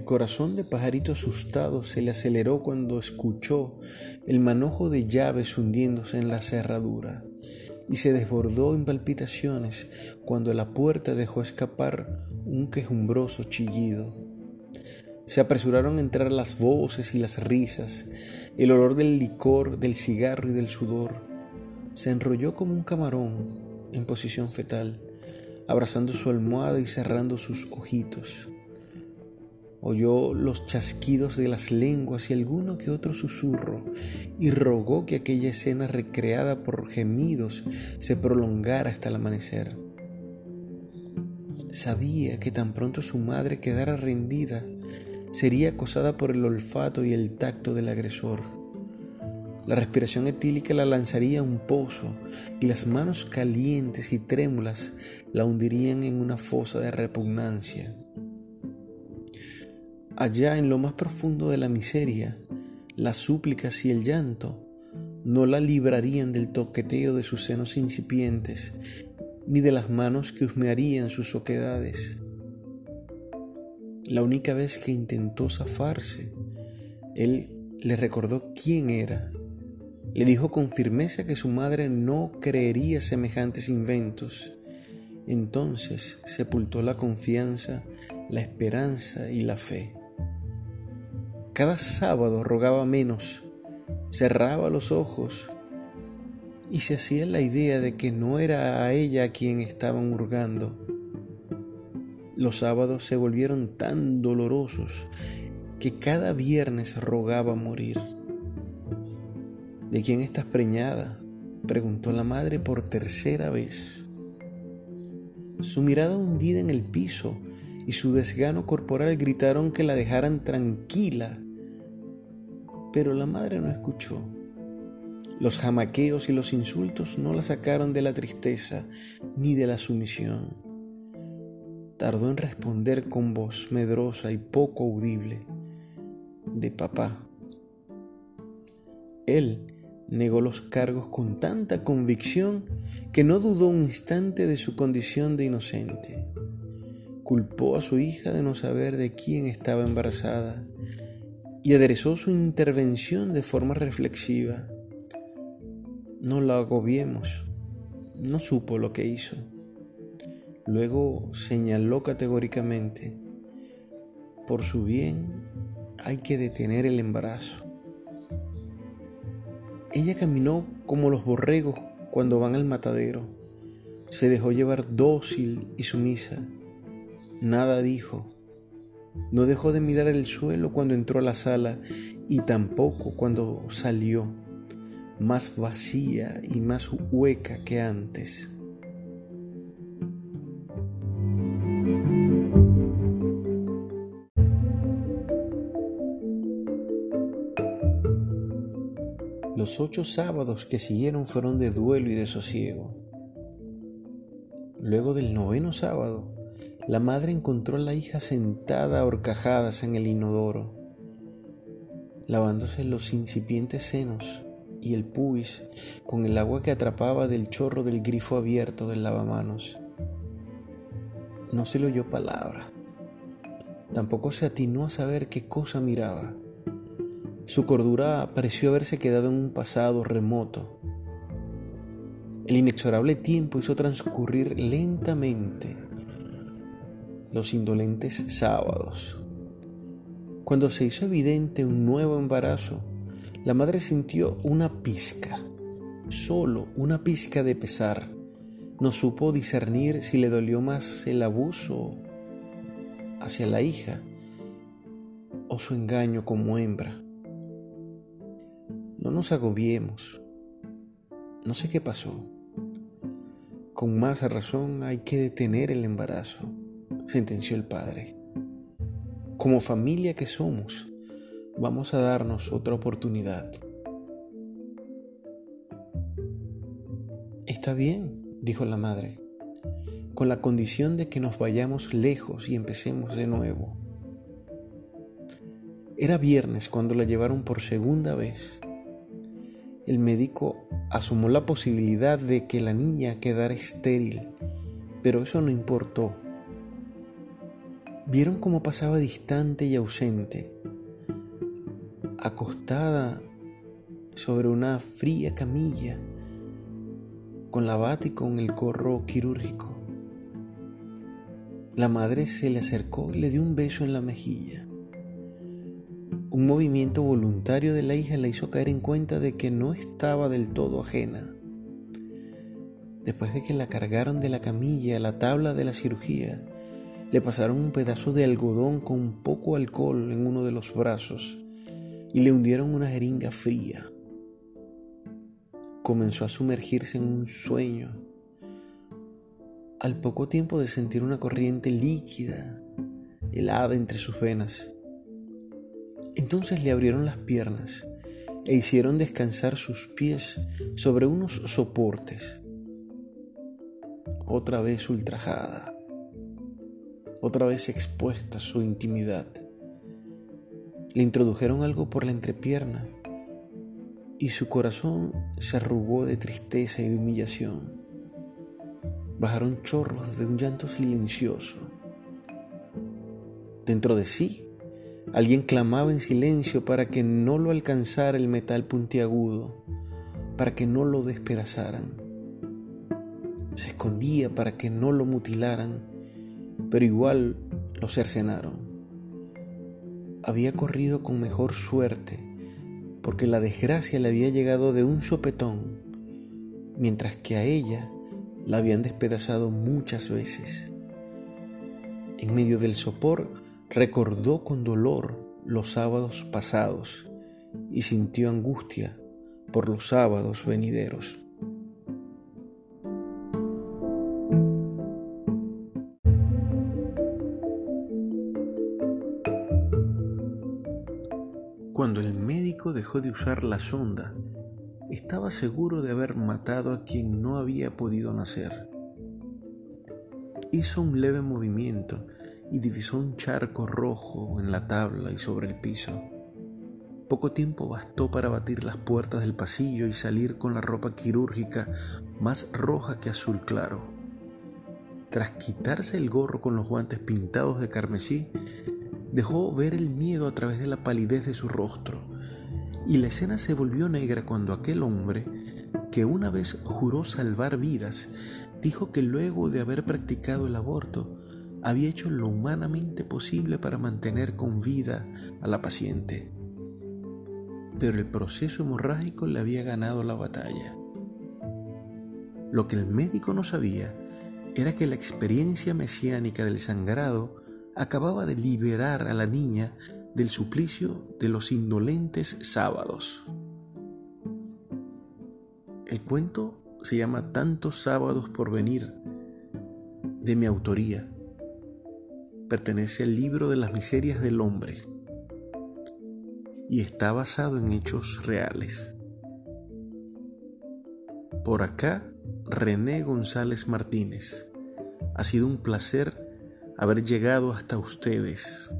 El corazón de pajarito asustado se le aceleró cuando escuchó el manojo de llaves hundiéndose en la cerradura y se desbordó en palpitaciones cuando la puerta dejó escapar un quejumbroso chillido. Se apresuraron a entrar las voces y las risas, el olor del licor, del cigarro y del sudor. Se enrolló como un camarón en posición fetal, abrazando su almohada y cerrando sus ojitos. Oyó los chasquidos de las lenguas y alguno que otro susurro, y rogó que aquella escena recreada por gemidos se prolongara hasta el amanecer. Sabía que tan pronto su madre quedara rendida, sería acosada por el olfato y el tacto del agresor. La respiración etílica la lanzaría a un pozo y las manos calientes y trémulas la hundirían en una fosa de repugnancia. Allá en lo más profundo de la miseria, las súplicas y el llanto no la librarían del toqueteo de sus senos incipientes, ni de las manos que husmearían sus oquedades. La única vez que intentó zafarse, él le recordó quién era. Le dijo con firmeza que su madre no creería semejantes inventos. Entonces sepultó la confianza, la esperanza y la fe. Cada sábado rogaba menos, cerraba los ojos y se hacía la idea de que no era a ella a quien estaban hurgando. Los sábados se volvieron tan dolorosos que cada viernes rogaba morir. ¿De quién estás preñada? preguntó la madre por tercera vez. Su mirada hundida en el piso y su desgano corporal gritaron que la dejaran tranquila pero la madre no escuchó. Los jamaqueos y los insultos no la sacaron de la tristeza ni de la sumisión. Tardó en responder con voz medrosa y poco audible, de papá. Él negó los cargos con tanta convicción que no dudó un instante de su condición de inocente. Culpó a su hija de no saber de quién estaba embarazada y aderezó su intervención de forma reflexiva. No la agobiemos, no supo lo que hizo. Luego señaló categóricamente, por su bien hay que detener el embarazo. Ella caminó como los borregos cuando van al matadero. Se dejó llevar dócil y sumisa. Nada dijo no dejó de mirar el suelo cuando entró a la sala y tampoco cuando salió, más vacía y más hueca que antes. Los ocho sábados que siguieron fueron de duelo y de sosiego. Luego del noveno sábado, la madre encontró a la hija sentada a horcajadas en el inodoro, lavándose los incipientes senos y el puis con el agua que atrapaba del chorro del grifo abierto del lavamanos. No se le oyó palabra. Tampoco se atinó a saber qué cosa miraba. Su cordura pareció haberse quedado en un pasado remoto. El inexorable tiempo hizo transcurrir lentamente los indolentes sábados. Cuando se hizo evidente un nuevo embarazo, la madre sintió una pizca, solo una pizca de pesar. No supo discernir si le dolió más el abuso hacia la hija o su engaño como hembra. No nos agobiemos. No sé qué pasó. Con más razón hay que detener el embarazo sentenció el padre. Como familia que somos, vamos a darnos otra oportunidad. Está bien, dijo la madre, con la condición de que nos vayamos lejos y empecemos de nuevo. Era viernes cuando la llevaron por segunda vez. El médico asomó la posibilidad de que la niña quedara estéril, pero eso no importó Vieron cómo pasaba distante y ausente, acostada sobre una fría camilla, con la bata y con el gorro quirúrgico. La madre se le acercó y le dio un beso en la mejilla. Un movimiento voluntario de la hija la hizo caer en cuenta de que no estaba del todo ajena. Después de que la cargaron de la camilla a la tabla de la cirugía, le pasaron un pedazo de algodón con poco alcohol en uno de los brazos y le hundieron una jeringa fría. Comenzó a sumergirse en un sueño. Al poco tiempo de sentir una corriente líquida, helada entre sus venas, entonces le abrieron las piernas e hicieron descansar sus pies sobre unos soportes. Otra vez ultrajada, otra vez expuesta su intimidad. Le introdujeron algo por la entrepierna y su corazón se arrugó de tristeza y de humillación. Bajaron chorros de un llanto silencioso. Dentro de sí, alguien clamaba en silencio para que no lo alcanzara el metal puntiagudo, para que no lo despedazaran. Se escondía para que no lo mutilaran, pero igual lo cercenaron había corrido con mejor suerte, porque la desgracia le había llegado de un sopetón, mientras que a ella la habían despedazado muchas veces. En medio del sopor recordó con dolor los sábados pasados y sintió angustia por los sábados venideros. Cuando el médico dejó de usar la sonda, estaba seguro de haber matado a quien no había podido nacer. Hizo un leve movimiento y divisó un charco rojo en la tabla y sobre el piso. Poco tiempo bastó para batir las puertas del pasillo y salir con la ropa quirúrgica más roja que azul claro. Tras quitarse el gorro con los guantes pintados de carmesí, dejó ver el miedo a través de la palidez de su rostro, y la escena se volvió negra cuando aquel hombre, que una vez juró salvar vidas, dijo que luego de haber practicado el aborto, había hecho lo humanamente posible para mantener con vida a la paciente. Pero el proceso hemorrágico le había ganado la batalla. Lo que el médico no sabía era que la experiencia mesiánica del sangrado acababa de liberar a la niña del suplicio de los indolentes sábados. El cuento se llama Tantos sábados por venir, de mi autoría. Pertenece al libro de las miserias del hombre y está basado en hechos reales. Por acá, René González Martínez. Ha sido un placer haber llegado hasta ustedes.